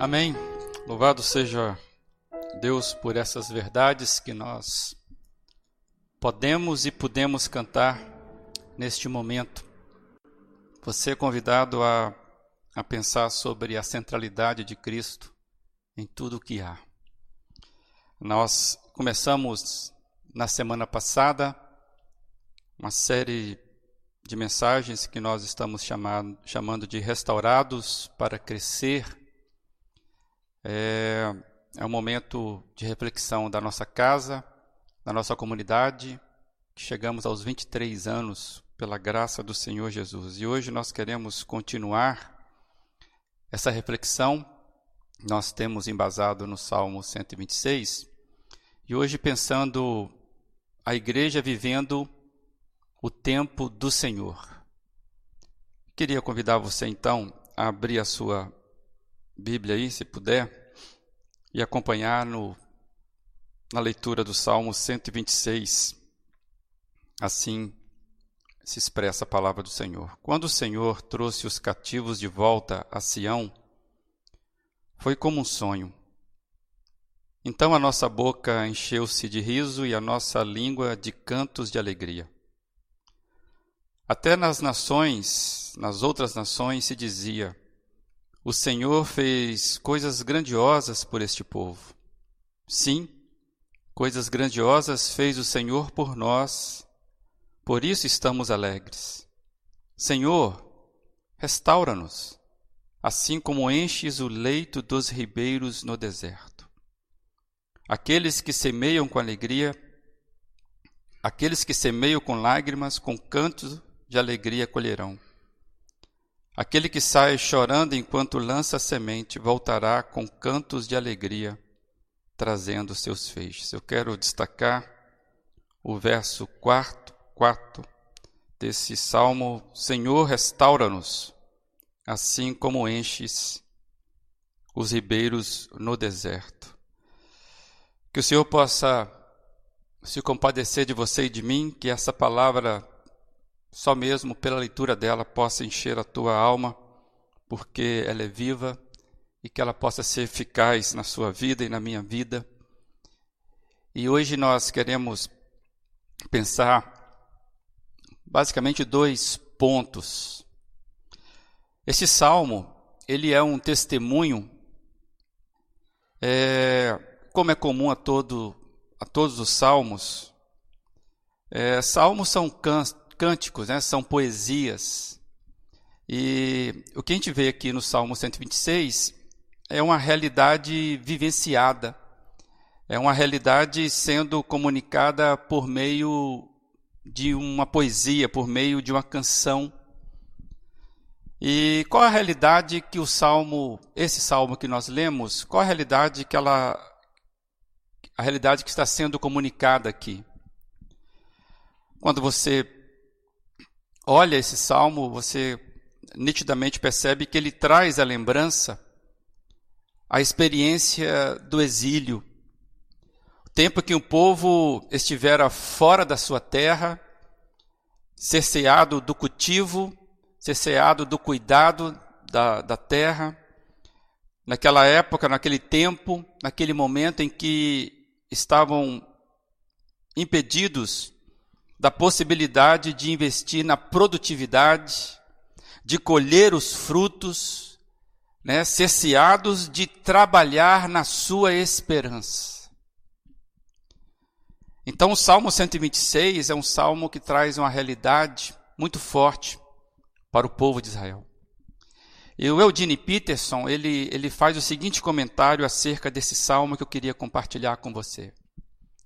Amém. Louvado seja Deus por essas verdades que nós podemos e podemos cantar neste momento. Você é convidado a, a pensar sobre a centralidade de Cristo em tudo o que há. Nós começamos na semana passada uma série de mensagens que nós estamos chamando, chamando de restaurados para crescer. É, é um momento de reflexão da nossa casa, da nossa comunidade. Chegamos aos 23 anos pela graça do Senhor Jesus. E hoje nós queremos continuar essa reflexão. Nós temos embasado no Salmo 126. E hoje pensando a igreja vivendo o tempo do Senhor. Queria convidar você então a abrir a sua Bíblia aí, se puder, e acompanhar no, na leitura do Salmo 126. Assim se expressa a palavra do Senhor. Quando o Senhor trouxe os cativos de volta a Sião, foi como um sonho. Então a nossa boca encheu-se de riso e a nossa língua de cantos de alegria. Até nas nações, nas outras nações, se dizia: O Senhor fez coisas grandiosas por este povo. Sim, coisas grandiosas fez o Senhor por nós, por isso estamos alegres. Senhor, restaura-nos, assim como enches o leito dos ribeiros no deserto. Aqueles que semeiam com alegria, aqueles que semeiam com lágrimas, com cantos de alegria colherão. Aquele que sai chorando enquanto lança a semente voltará com cantos de alegria, trazendo seus feixes. Eu quero destacar o verso quarto, quarto desse salmo: Senhor, restaura-nos, assim como enches os ribeiros no deserto. Que o Senhor possa se compadecer de você e de mim, que essa palavra só mesmo pela leitura dela possa encher a tua alma, porque ela é viva e que ela possa ser eficaz na sua vida e na minha vida. E hoje nós queremos pensar basicamente dois pontos. Este salmo, ele é um testemunho, é, como é comum a, todo, a todos os salmos, é, salmos são cânticos, né? são poesias. E o que a gente vê aqui no Salmo 126 é uma realidade vivenciada, é uma realidade sendo comunicada por meio de uma poesia, por meio de uma canção. E qual a realidade que o salmo, esse salmo que nós lemos, qual a realidade que ela a realidade que está sendo comunicada aqui? Quando você olha esse salmo, você nitidamente percebe que ele traz a lembrança, a experiência do exílio, o tempo que o povo estivera fora da sua terra, cerceado do cultivo, cerceado do cuidado da, da terra, naquela época, naquele tempo, naquele momento em que estavam impedidos da possibilidade de investir na produtividade, de colher os frutos, né, cerceados de trabalhar na sua esperança. Então, o Salmo 126 é um salmo que traz uma realidade muito forte para o povo de Israel. E o Eudine Peterson, ele, ele faz o seguinte comentário acerca desse salmo que eu queria compartilhar com você.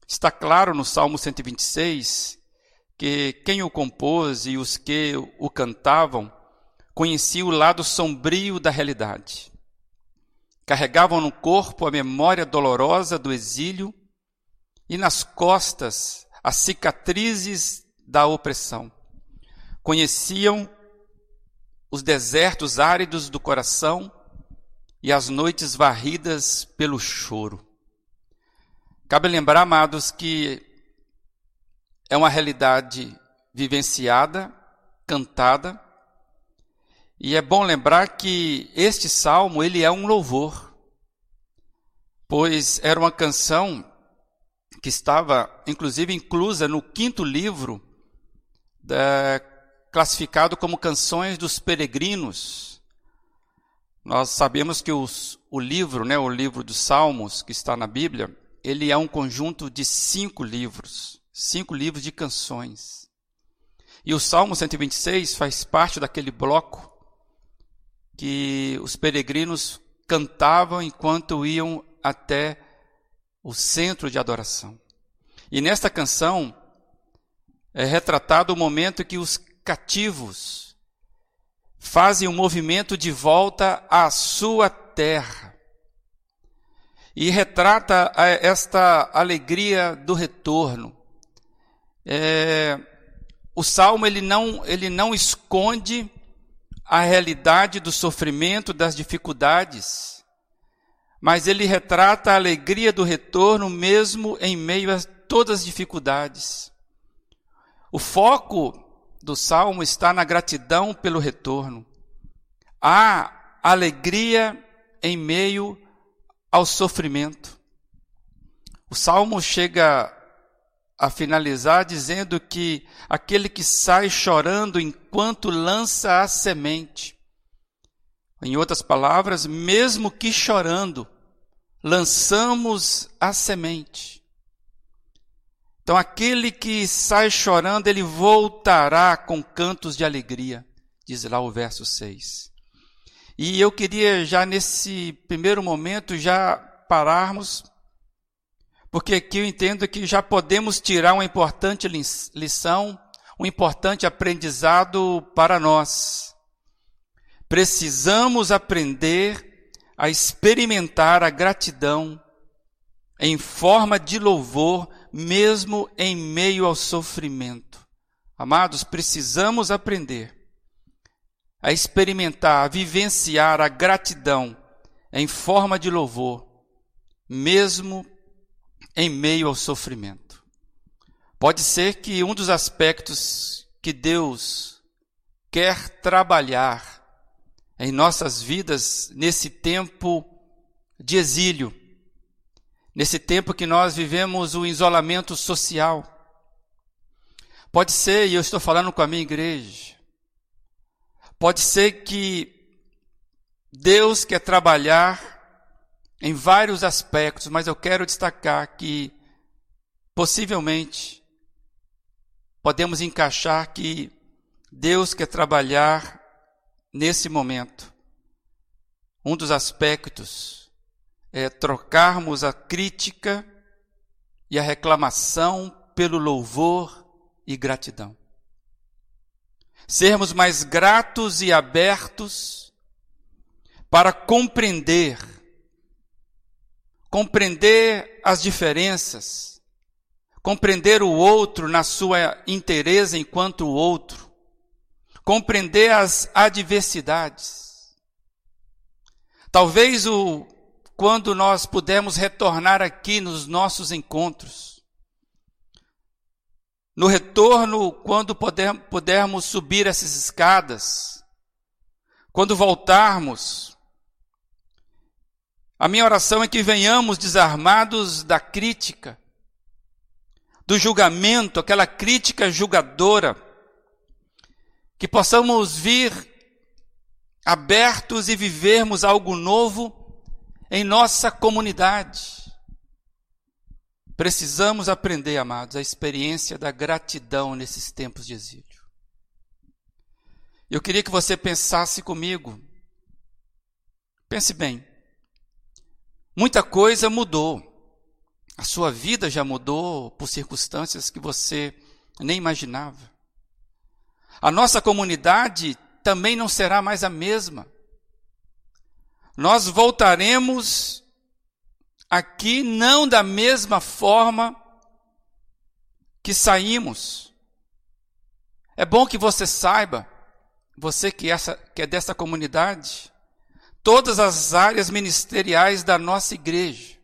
Está claro no Salmo 126 que quem o compôs e os que o cantavam conheciam o lado sombrio da realidade. Carregavam no corpo a memória dolorosa do exílio e nas costas as cicatrizes da opressão. Conheciam os desertos áridos do coração e as noites varridas pelo choro. Cabe lembrar, amados, que é uma realidade vivenciada, cantada, e é bom lembrar que este salmo ele é um louvor. pois era uma canção que estava, inclusive, inclusa no quinto livro, da, classificado como Canções dos Peregrinos. Nós sabemos que os, o livro, né, o livro dos Salmos, que está na Bíblia, ele é um conjunto de cinco livros, cinco livros de canções. E o Salmo 126 faz parte daquele bloco que os peregrinos cantavam enquanto iam até o centro de adoração. E nesta canção é retratado o momento que os cativos fazem um movimento de volta à sua terra. E retrata esta alegria do retorno. É, o salmo ele não, ele não esconde a realidade do sofrimento, das dificuldades, mas ele retrata a alegria do retorno mesmo em meio a todas as dificuldades. O foco do salmo está na gratidão pelo retorno. Há alegria em meio ao sofrimento. O salmo chega a finalizar dizendo que aquele que sai chorando enquanto lança a semente. Em outras palavras, mesmo que chorando, lançamos a semente. Então, aquele que sai chorando, ele voltará com cantos de alegria, diz lá o verso 6. E eu queria já nesse primeiro momento já pararmos, porque aqui eu entendo que já podemos tirar uma importante lição, um importante aprendizado para nós. Precisamos aprender a experimentar a gratidão em forma de louvor, mesmo em meio ao sofrimento. Amados, precisamos aprender a experimentar, a vivenciar a gratidão em forma de louvor, mesmo em meio ao sofrimento. Pode ser que um dos aspectos que Deus quer trabalhar em nossas vidas nesse tempo de exílio, nesse tempo que nós vivemos o isolamento social. Pode ser, e eu estou falando com a minha igreja, pode ser que Deus quer trabalhar em vários aspectos, mas eu quero destacar que possivelmente podemos encaixar que Deus quer trabalhar nesse momento. Um dos aspectos é trocarmos a crítica e a reclamação pelo louvor e gratidão. Sermos mais gratos e abertos para compreender, compreender as diferenças, compreender o outro na sua inteireza enquanto o outro, compreender as adversidades. Talvez o quando nós pudermos retornar aqui nos nossos encontros. No retorno, quando puder, pudermos subir essas escadas, quando voltarmos, a minha oração é que venhamos desarmados da crítica, do julgamento, aquela crítica julgadora, que possamos vir abertos e vivermos algo novo em nossa comunidade. Precisamos aprender, amados, a experiência da gratidão nesses tempos de exílio. Eu queria que você pensasse comigo. Pense bem. Muita coisa mudou. A sua vida já mudou por circunstâncias que você nem imaginava. A nossa comunidade também não será mais a mesma. Nós voltaremos aqui não da mesma forma que saímos. É bom que você saiba, você que, essa, que é dessa comunidade, todas as áreas ministeriais da nossa igreja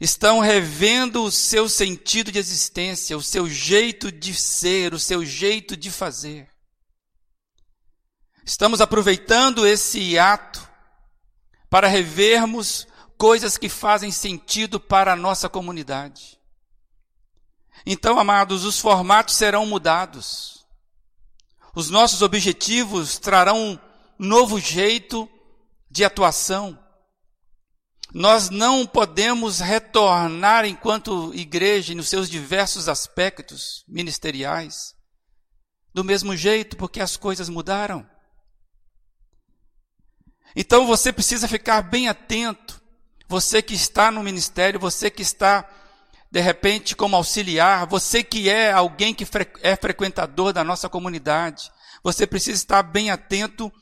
estão revendo o seu sentido de existência, o seu jeito de ser, o seu jeito de fazer. Estamos aproveitando esse ato para revermos coisas que fazem sentido para a nossa comunidade. Então, amados, os formatos serão mudados. Os nossos objetivos trarão um novo jeito de atuação. Nós não podemos retornar enquanto igreja nos seus diversos aspectos ministeriais do mesmo jeito, porque as coisas mudaram. Então você precisa ficar bem atento. Você que está no ministério, você que está de repente como auxiliar, você que é alguém que é frequentador da nossa comunidade, você precisa estar bem atento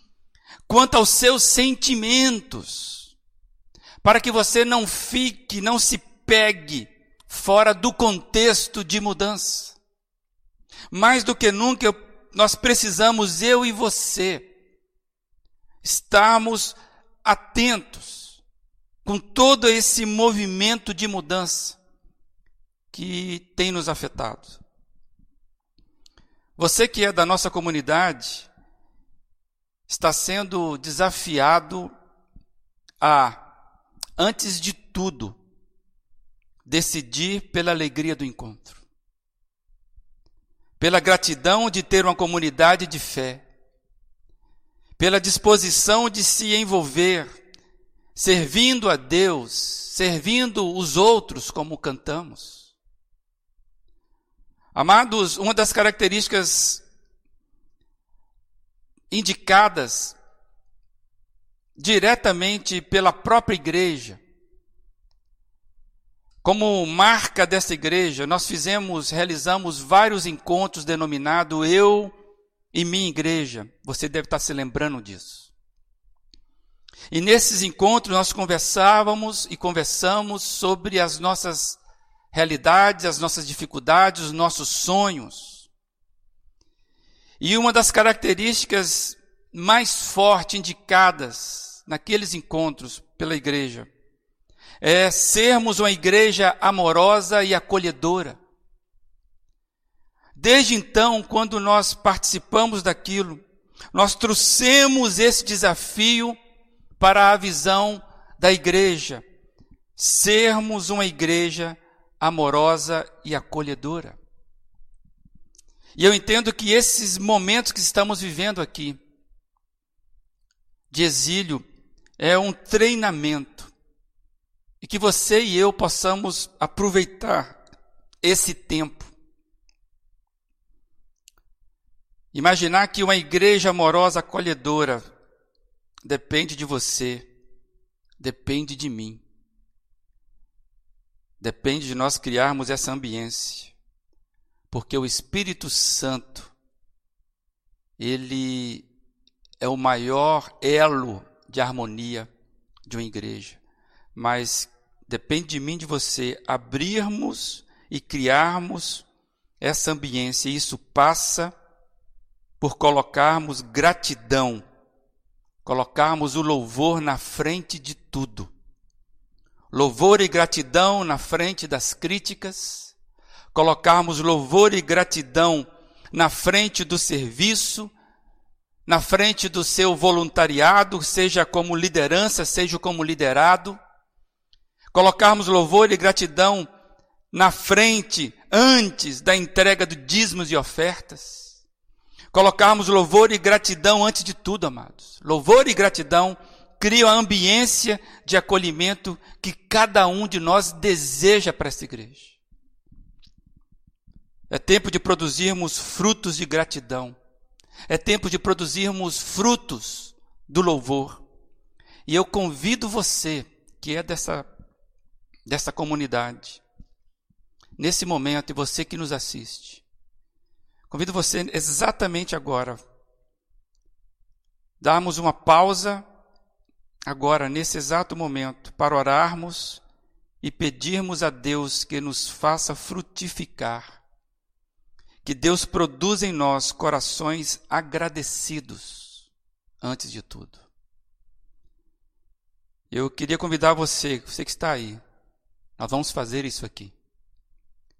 quanto aos seus sentimentos para que você não fique, não se pegue fora do contexto de mudança. Mais do que nunca, nós precisamos, eu e você, estarmos atentos com todo esse movimento de mudança que tem nos afetado. Você que é da nossa comunidade está sendo desafiado a antes de tudo, decidir pela alegria do encontro, pela gratidão de ter uma comunidade de fé, pela disposição de se envolver, servindo a Deus, servindo os outros, como cantamos. Amados, uma das características indicadas diretamente pela própria igreja. Como marca dessa igreja, nós fizemos, realizamos vários encontros denominados Eu e Minha Igreja. Você deve estar se lembrando disso. E nesses encontros nós conversávamos e conversamos sobre as nossas realidades, as nossas dificuldades, os nossos sonhos. E uma das características mais forte indicadas naqueles encontros pela igreja é sermos uma igreja amorosa e acolhedora. Desde então, quando nós participamos daquilo, nós trouxemos esse desafio para a visão da igreja, sermos uma igreja amorosa e acolhedora. E eu entendo que esses momentos que estamos vivendo aqui, de exílio é um treinamento. E que você e eu possamos aproveitar esse tempo. Imaginar que uma igreja amorosa, acolhedora, depende de você, depende de mim. Depende de nós criarmos essa ambiência. Porque o Espírito Santo, ele é o maior elo de harmonia de uma igreja. Mas depende de mim, de você, abrirmos e criarmos essa ambiência. E isso passa por colocarmos gratidão, colocarmos o louvor na frente de tudo. Louvor e gratidão na frente das críticas, colocarmos louvor e gratidão na frente do serviço, na frente do seu voluntariado, seja como liderança, seja como liderado, colocarmos louvor e gratidão na frente, antes da entrega de dízimos e ofertas, colocarmos louvor e gratidão antes de tudo, amados. Louvor e gratidão criam a ambiência de acolhimento que cada um de nós deseja para essa igreja. É tempo de produzirmos frutos de gratidão é tempo de produzirmos frutos do louvor. E eu convido você, que é dessa, dessa comunidade, nesse momento, e você que nos assiste, convido você exatamente agora, darmos uma pausa, agora, nesse exato momento, para orarmos e pedirmos a Deus que nos faça frutificar que Deus produza em nós corações agradecidos, antes de tudo. Eu queria convidar você, você que está aí, nós vamos fazer isso aqui.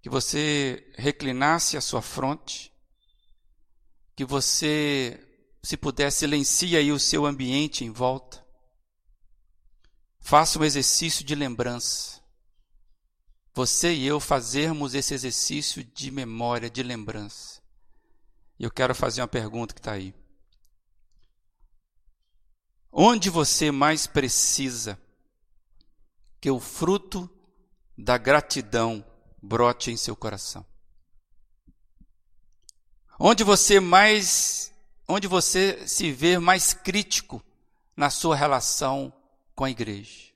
Que você reclinasse a sua fronte, que você, se puder, silencie aí o seu ambiente em volta. faça um exercício de lembrança. Você e eu fazermos esse exercício de memória, de lembrança. E eu quero fazer uma pergunta que está aí. Onde você mais precisa que o fruto da gratidão brote em seu coração? Onde você mais, onde você se vê mais crítico na sua relação com a igreja?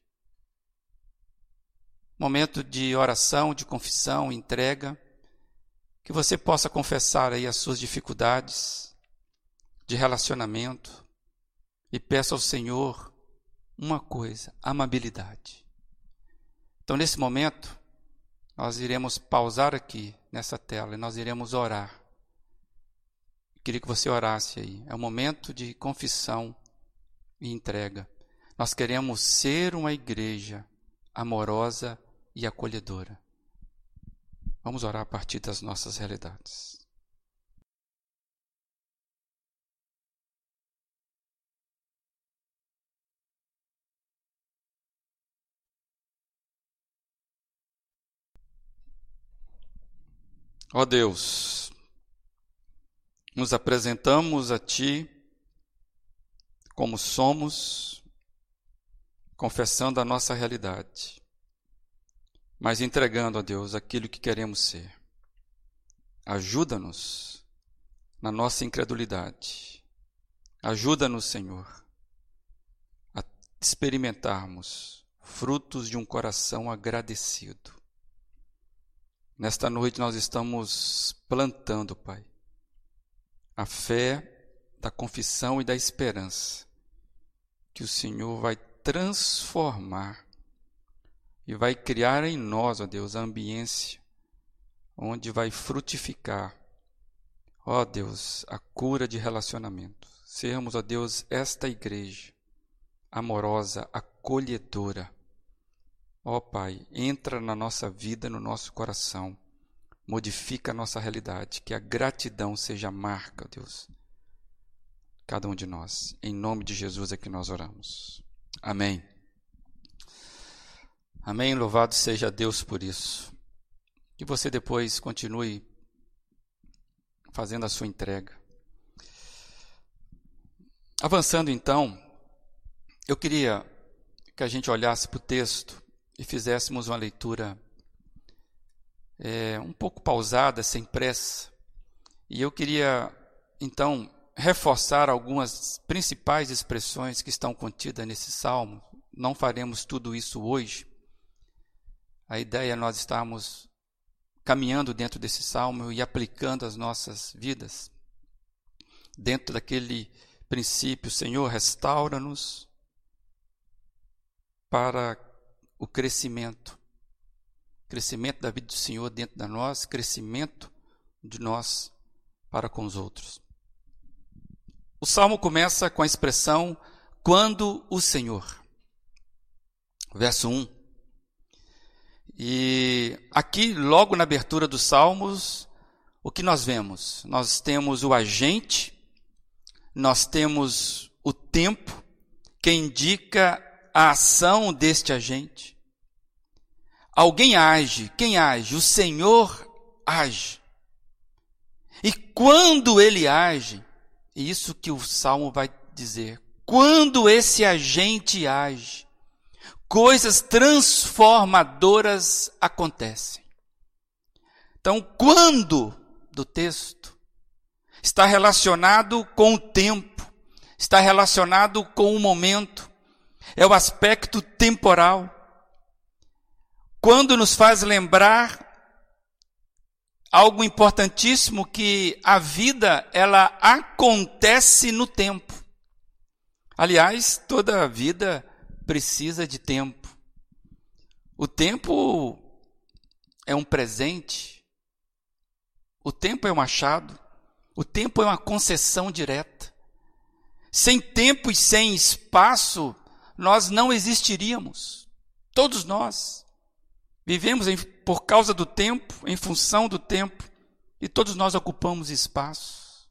Momento de oração, de confissão, entrega, que você possa confessar aí as suas dificuldades de relacionamento e peça ao Senhor uma coisa, amabilidade. Então, nesse momento, nós iremos pausar aqui nessa tela e nós iremos orar. Queria que você orasse aí. É um momento de confissão e entrega. Nós queremos ser uma igreja amorosa e acolhedora. Vamos orar a partir das nossas realidades. Ó Deus, nos apresentamos a Ti como somos, confessando a nossa realidade, mas entregando a Deus aquilo que queremos ser. Ajuda-nos na nossa incredulidade. Ajuda-nos, Senhor, a experimentarmos frutos de um coração agradecido. Nesta noite nós estamos plantando, Pai, a fé da confissão e da esperança que o Senhor vai transformar e vai criar em nós, ó Deus, a ambiência onde vai frutificar, ó Deus, a cura de relacionamento. Sermos, ó Deus, esta igreja amorosa, acolhedora Ó Pai, entra na nossa vida, no nosso coração, modifica a nossa realidade, que a gratidão seja a marca, Deus, cada um de nós. Em nome de Jesus é que nós oramos. Amém. Amém. Louvado seja Deus por isso. Que você depois continue fazendo a sua entrega. Avançando então, eu queria que a gente olhasse para o texto e fizéssemos uma leitura é, um pouco pausada, sem pressa. E eu queria, então, reforçar algumas principais expressões que estão contidas nesse salmo. Não faremos tudo isso hoje. A ideia é nós estarmos caminhando dentro desse salmo e aplicando as nossas vidas dentro daquele princípio, Senhor, restaura-nos para o crescimento. Crescimento da vida do Senhor dentro de nós, crescimento de nós para com os outros. O salmo começa com a expressão quando o Senhor. Verso 1. E aqui, logo na abertura dos salmos, o que nós vemos? Nós temos o agente, nós temos o tempo, que indica a ação deste agente. Alguém age, quem age? O Senhor age. E quando ele age, é isso que o salmo vai dizer, quando esse agente age, coisas transformadoras acontecem. Então, quando do texto está relacionado com o tempo, está relacionado com o momento, é o aspecto temporal. Quando nos faz lembrar algo importantíssimo que a vida ela acontece no tempo. Aliás, toda vida precisa de tempo. O tempo é um presente. O tempo é um achado. O tempo é uma concessão direta. Sem tempo e sem espaço, nós não existiríamos. Todos nós. Vivemos em, por causa do tempo, em função do tempo, e todos nós ocupamos espaço.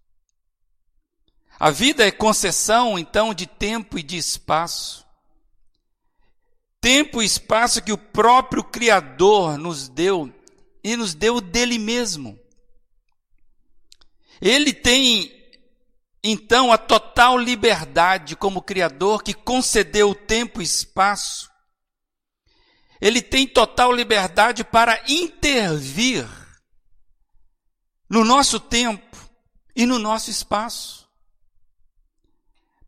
A vida é concessão, então, de tempo e de espaço. Tempo e espaço que o próprio Criador nos deu e nos deu dele mesmo. Ele tem então a total liberdade como Criador que concedeu tempo e espaço. Ele tem total liberdade para intervir no nosso tempo e no nosso espaço.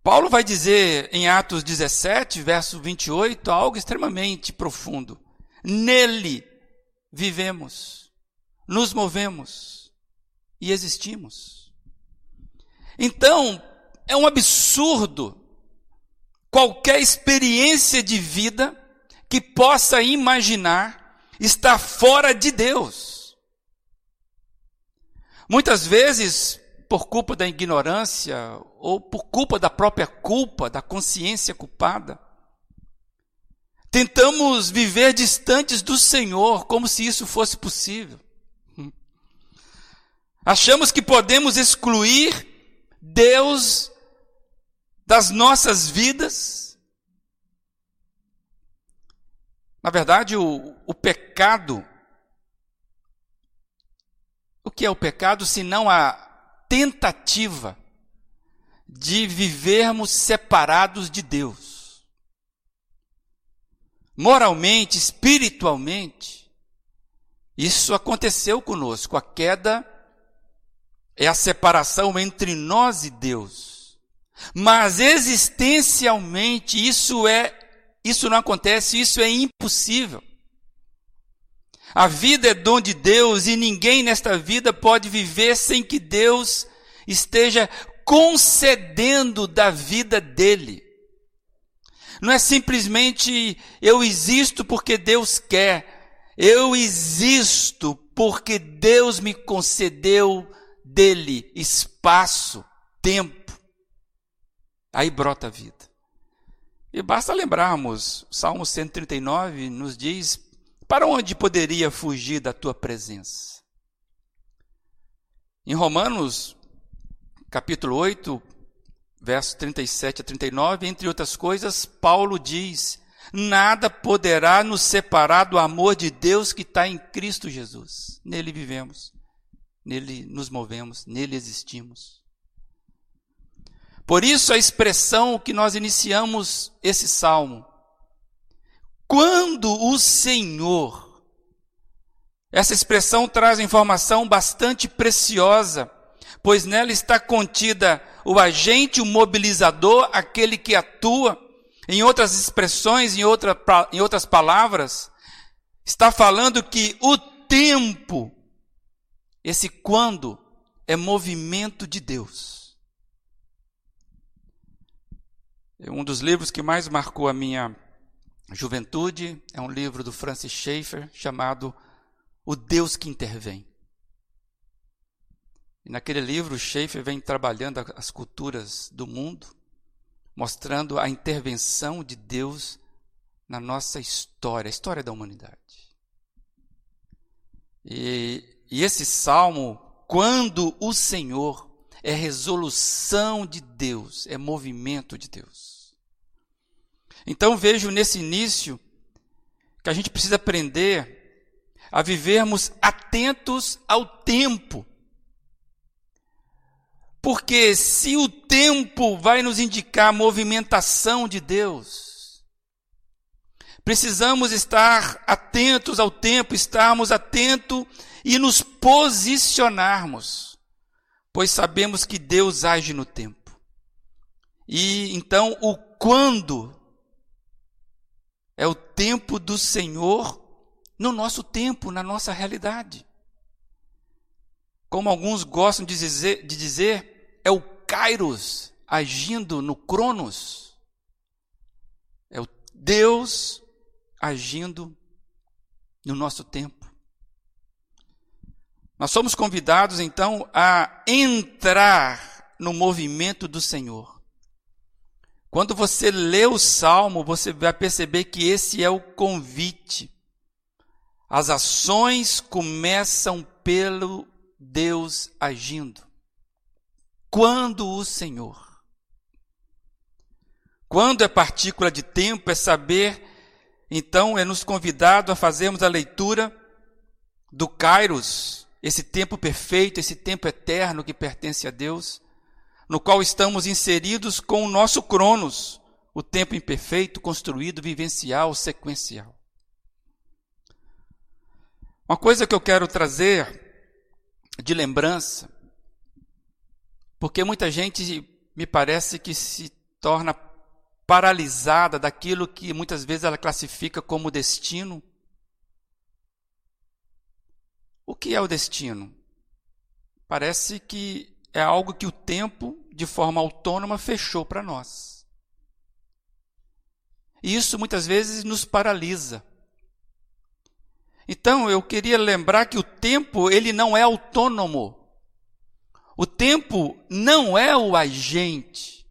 Paulo vai dizer em Atos 17, verso 28, algo extremamente profundo. Nele vivemos, nos movemos e existimos. Então, é um absurdo qualquer experiência de vida que possa imaginar estar fora de Deus. Muitas vezes, por culpa da ignorância ou por culpa da própria culpa, da consciência culpada, tentamos viver distantes do Senhor como se isso fosse possível. Achamos que podemos excluir Deus das nossas vidas. Na verdade, o, o pecado, o que é o pecado se não a tentativa de vivermos separados de Deus? Moralmente, espiritualmente, isso aconteceu conosco, a queda é a separação entre nós e Deus. Mas existencialmente isso é isso não acontece, isso é impossível. A vida é dom de Deus e ninguém nesta vida pode viver sem que Deus esteja concedendo da vida dele. Não é simplesmente eu existo porque Deus quer. Eu existo porque Deus me concedeu dele espaço, tempo, aí brota a vida. E basta lembrarmos, Salmo 139 nos diz: para onde poderia fugir da tua presença? Em Romanos, capítulo 8, versos 37 a 39, entre outras coisas, Paulo diz: Nada poderá nos separar do amor de Deus que está em Cristo Jesus. Nele vivemos nele nos movemos, nele existimos. Por isso a expressão que nós iniciamos esse salmo. Quando o Senhor. Essa expressão traz informação bastante preciosa, pois nela está contida o agente, o mobilizador, aquele que atua. Em outras expressões, em, outra, em outras palavras, está falando que o tempo esse quando é movimento de Deus. Um dos livros que mais marcou a minha juventude é um livro do Francis Schaeffer chamado O Deus que Intervém. E naquele livro, Schaeffer vem trabalhando as culturas do mundo, mostrando a intervenção de Deus na nossa história, a história da humanidade. E e esse salmo, quando o Senhor é resolução de Deus, é movimento de Deus. Então vejo nesse início que a gente precisa aprender a vivermos atentos ao tempo. Porque se o tempo vai nos indicar a movimentação de Deus, precisamos estar atentos ao tempo, estarmos atentos e nos posicionarmos, pois sabemos que Deus age no tempo. E então o quando é o tempo do Senhor no nosso tempo, na nossa realidade. Como alguns gostam de dizer, de dizer é o Kairos agindo no Cronos. É o Deus agindo no nosso tempo. Nós somos convidados então a entrar no movimento do Senhor. Quando você lê o salmo, você vai perceber que esse é o convite. As ações começam pelo Deus agindo. Quando o Senhor. Quando é partícula de tempo, é saber então é nos convidado a fazermos a leitura do Kairos, esse tempo perfeito, esse tempo eterno que pertence a Deus, no qual estamos inseridos com o nosso Cronos, o tempo imperfeito, construído, vivencial, sequencial. Uma coisa que eu quero trazer de lembrança, porque muita gente me parece que se torna paralisada daquilo que muitas vezes ela classifica como destino. O que é o destino? Parece que é algo que o tempo, de forma autônoma, fechou para nós. E isso muitas vezes nos paralisa. Então, eu queria lembrar que o tempo, ele não é autônomo. O tempo não é o agente.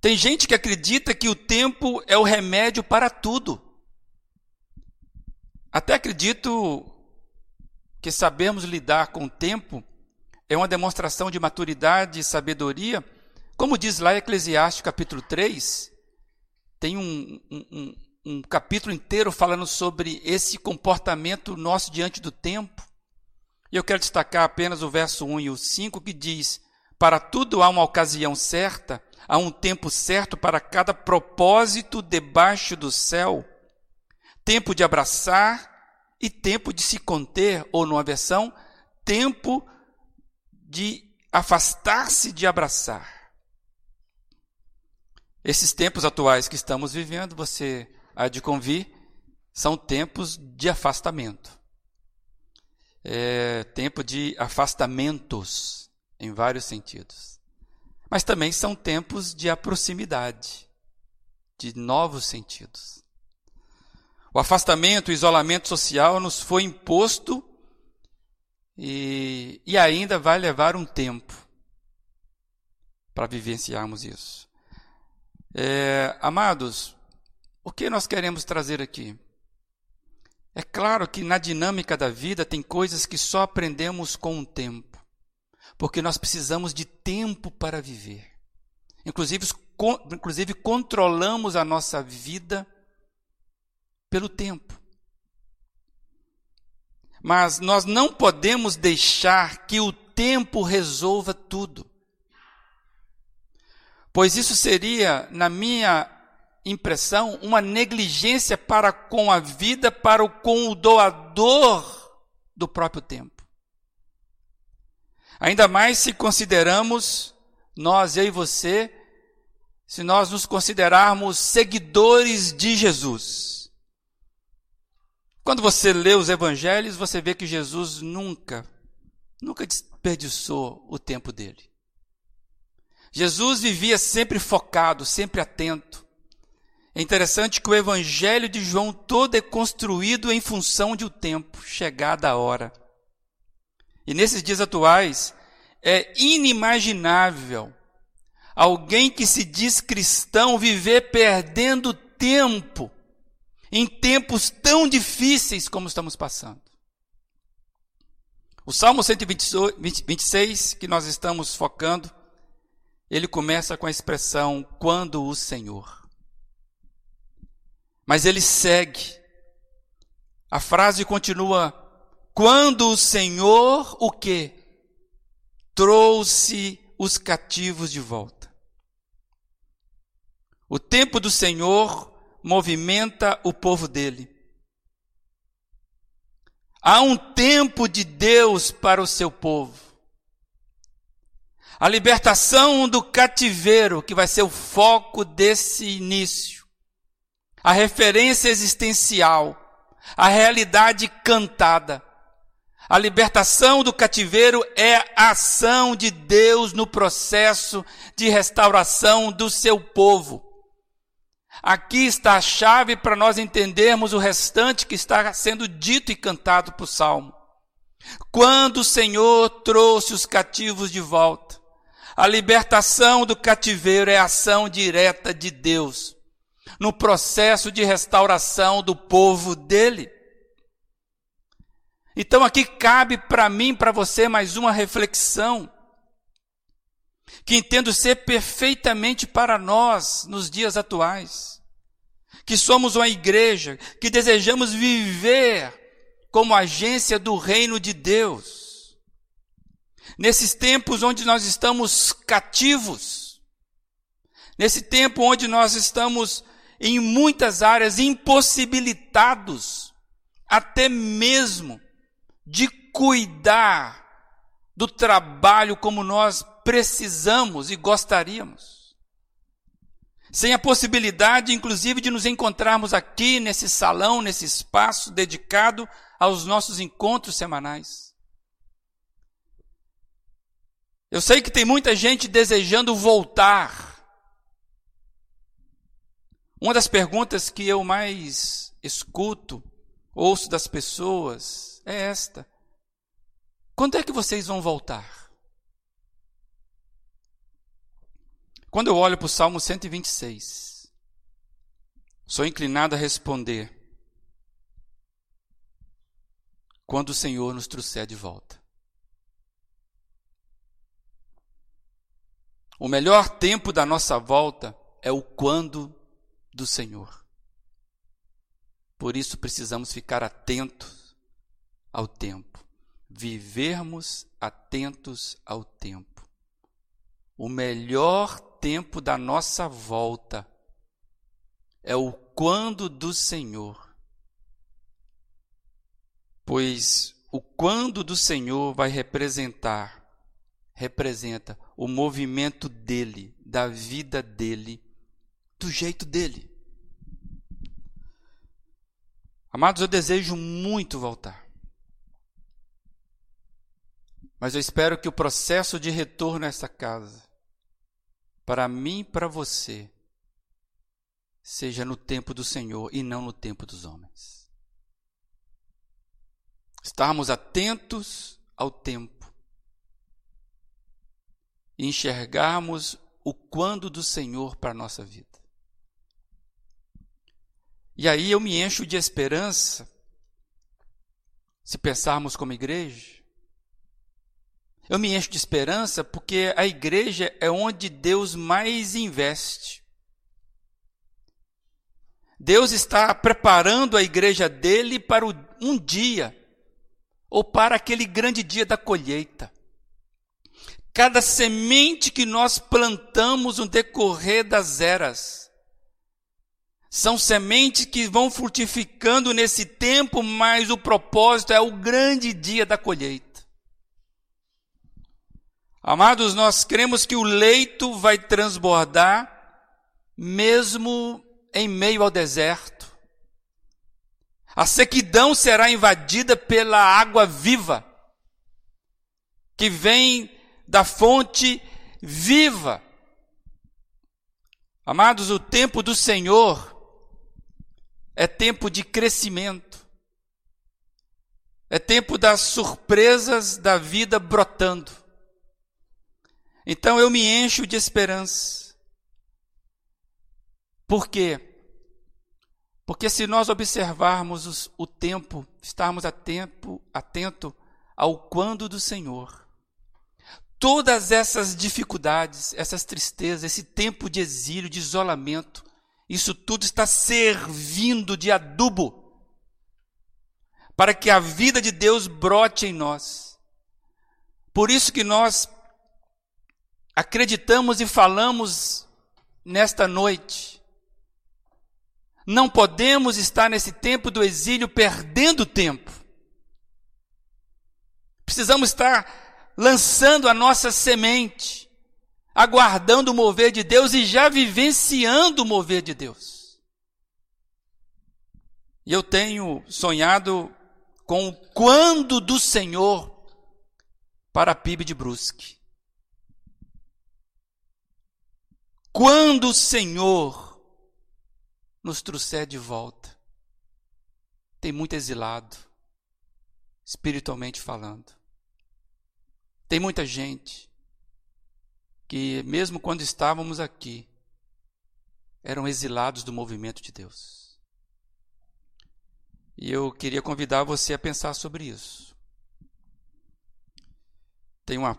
Tem gente que acredita que o tempo é o remédio para tudo. Até acredito que sabemos lidar com o tempo é uma demonstração de maturidade e sabedoria. Como diz lá Eclesiastes capítulo 3, tem um, um, um capítulo inteiro falando sobre esse comportamento nosso diante do tempo. E eu quero destacar apenas o verso 1 e o 5 que diz: Para tudo há uma ocasião certa há um tempo certo para cada propósito debaixo do céu. Tempo de abraçar e tempo de se conter, ou numa versão, tempo de afastar-se de abraçar. Esses tempos atuais que estamos vivendo, você há de convir, são tempos de afastamento. É tempo de afastamentos, em vários sentidos. Mas também são tempos de proximidade, de novos sentidos. O afastamento, o isolamento social nos foi imposto e, e ainda vai levar um tempo para vivenciarmos isso. É, amados, o que nós queremos trazer aqui? É claro que na dinâmica da vida tem coisas que só aprendemos com o tempo porque nós precisamos de tempo para viver. Inclusive, inclusive controlamos a nossa vida pelo tempo. Mas nós não podemos deixar que o tempo resolva tudo. Pois isso seria, na minha impressão, uma negligência para com a vida, para o, com o doador do próprio tempo. Ainda mais se consideramos, nós, eu e você, se nós nos considerarmos seguidores de Jesus. Quando você lê os evangelhos, você vê que Jesus nunca, nunca desperdiçou o tempo dele. Jesus vivia sempre focado, sempre atento. É interessante que o evangelho de João todo é construído em função de o tempo, chegada a hora. E nesses dias atuais, é inimaginável alguém que se diz cristão viver perdendo tempo em tempos tão difíceis como estamos passando. O Salmo 126, que nós estamos focando, ele começa com a expressão quando o Senhor. Mas ele segue. A frase continua quando o Senhor o que? Trouxe os cativos de volta. O tempo do Senhor movimenta o povo dele. Há um tempo de Deus para o seu povo. A libertação do cativeiro, que vai ser o foco desse início. A referência existencial. A realidade cantada. A libertação do cativeiro é a ação de Deus no processo de restauração do seu povo. Aqui está a chave para nós entendermos o restante que está sendo dito e cantado por Salmo. Quando o Senhor trouxe os cativos de volta, a libertação do cativeiro é ação direta de Deus no processo de restauração do povo dele. Então aqui cabe para mim, para você, mais uma reflexão, que entendo ser perfeitamente para nós nos dias atuais, que somos uma igreja, que desejamos viver como agência do reino de Deus. Nesses tempos onde nós estamos cativos, nesse tempo onde nós estamos em muitas áreas impossibilitados, até mesmo de cuidar do trabalho como nós precisamos e gostaríamos. Sem a possibilidade, inclusive, de nos encontrarmos aqui nesse salão, nesse espaço dedicado aos nossos encontros semanais. Eu sei que tem muita gente desejando voltar. Uma das perguntas que eu mais escuto, ouço das pessoas, é esta: quando é que vocês vão voltar? Quando eu olho para o Salmo 126, sou inclinado a responder: quando o Senhor nos trouxer de volta. O melhor tempo da nossa volta é o quando do Senhor. Por isso precisamos ficar atentos ao tempo, vivermos atentos ao tempo. O melhor tempo da nossa volta é o quando do Senhor. Pois o quando do Senhor vai representar, representa o movimento dele, da vida dele, do jeito dele. Amados, eu desejo muito voltar. Mas eu espero que o processo de retorno a essa casa para mim e para você, seja no tempo do Senhor e não no tempo dos homens. Estarmos atentos ao tempo e enxergarmos o quando do Senhor para a nossa vida. E aí eu me encho de esperança, se pensarmos como igreja, eu me encho de esperança porque a igreja é onde Deus mais investe. Deus está preparando a igreja dele para um dia, ou para aquele grande dia da colheita. Cada semente que nós plantamos no decorrer das eras, são sementes que vão frutificando nesse tempo, mas o propósito é o grande dia da colheita. Amados, nós cremos que o leito vai transbordar mesmo em meio ao deserto. A sequidão será invadida pela água viva que vem da fonte viva. Amados, o tempo do Senhor é tempo de crescimento. É tempo das surpresas da vida brotando. Então eu me encho de esperança. Por quê? Porque se nós observarmos os, o tempo, estarmos a tempo, atento ao quando do Senhor, todas essas dificuldades, essas tristezas, esse tempo de exílio, de isolamento, isso tudo está servindo de adubo para que a vida de Deus brote em nós. Por isso que nós acreditamos e falamos nesta noite. Não podemos estar nesse tempo do exílio perdendo tempo. Precisamos estar lançando a nossa semente, aguardando o mover de Deus e já vivenciando o mover de Deus. E eu tenho sonhado com o quando do Senhor para a PIB de Brusque. Quando o Senhor nos trouxer de volta, tem muito exilado, espiritualmente falando. Tem muita gente que, mesmo quando estávamos aqui, eram exilados do movimento de Deus. E eu queria convidar você a pensar sobre isso. Tem uma,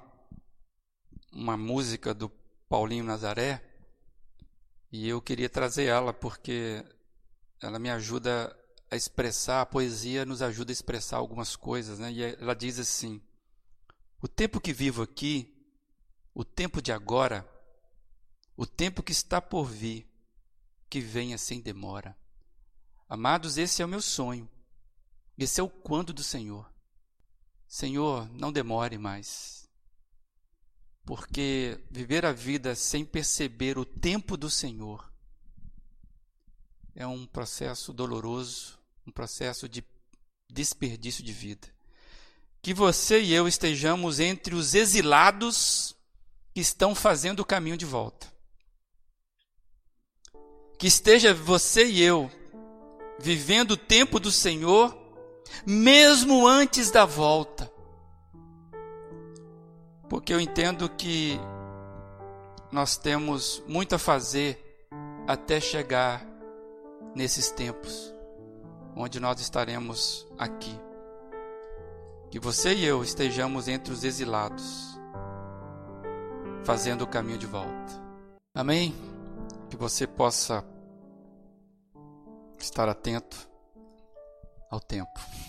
uma música do Paulinho Nazaré e eu queria trazer ela porque ela me ajuda a expressar, a poesia nos ajuda a expressar algumas coisas, né? E ela diz assim: O tempo que vivo aqui, o tempo de agora, o tempo que está por vir, que venha sem demora. Amados, esse é o meu sonho. Esse é o quando do Senhor. Senhor, não demore mais. Porque viver a vida sem perceber o tempo do Senhor é um processo doloroso, um processo de desperdício de vida. Que você e eu estejamos entre os exilados que estão fazendo o caminho de volta. Que esteja você e eu vivendo o tempo do Senhor, mesmo antes da volta. Porque eu entendo que nós temos muito a fazer até chegar nesses tempos onde nós estaremos aqui. Que você e eu estejamos entre os exilados, fazendo o caminho de volta. Amém? Que você possa estar atento ao tempo.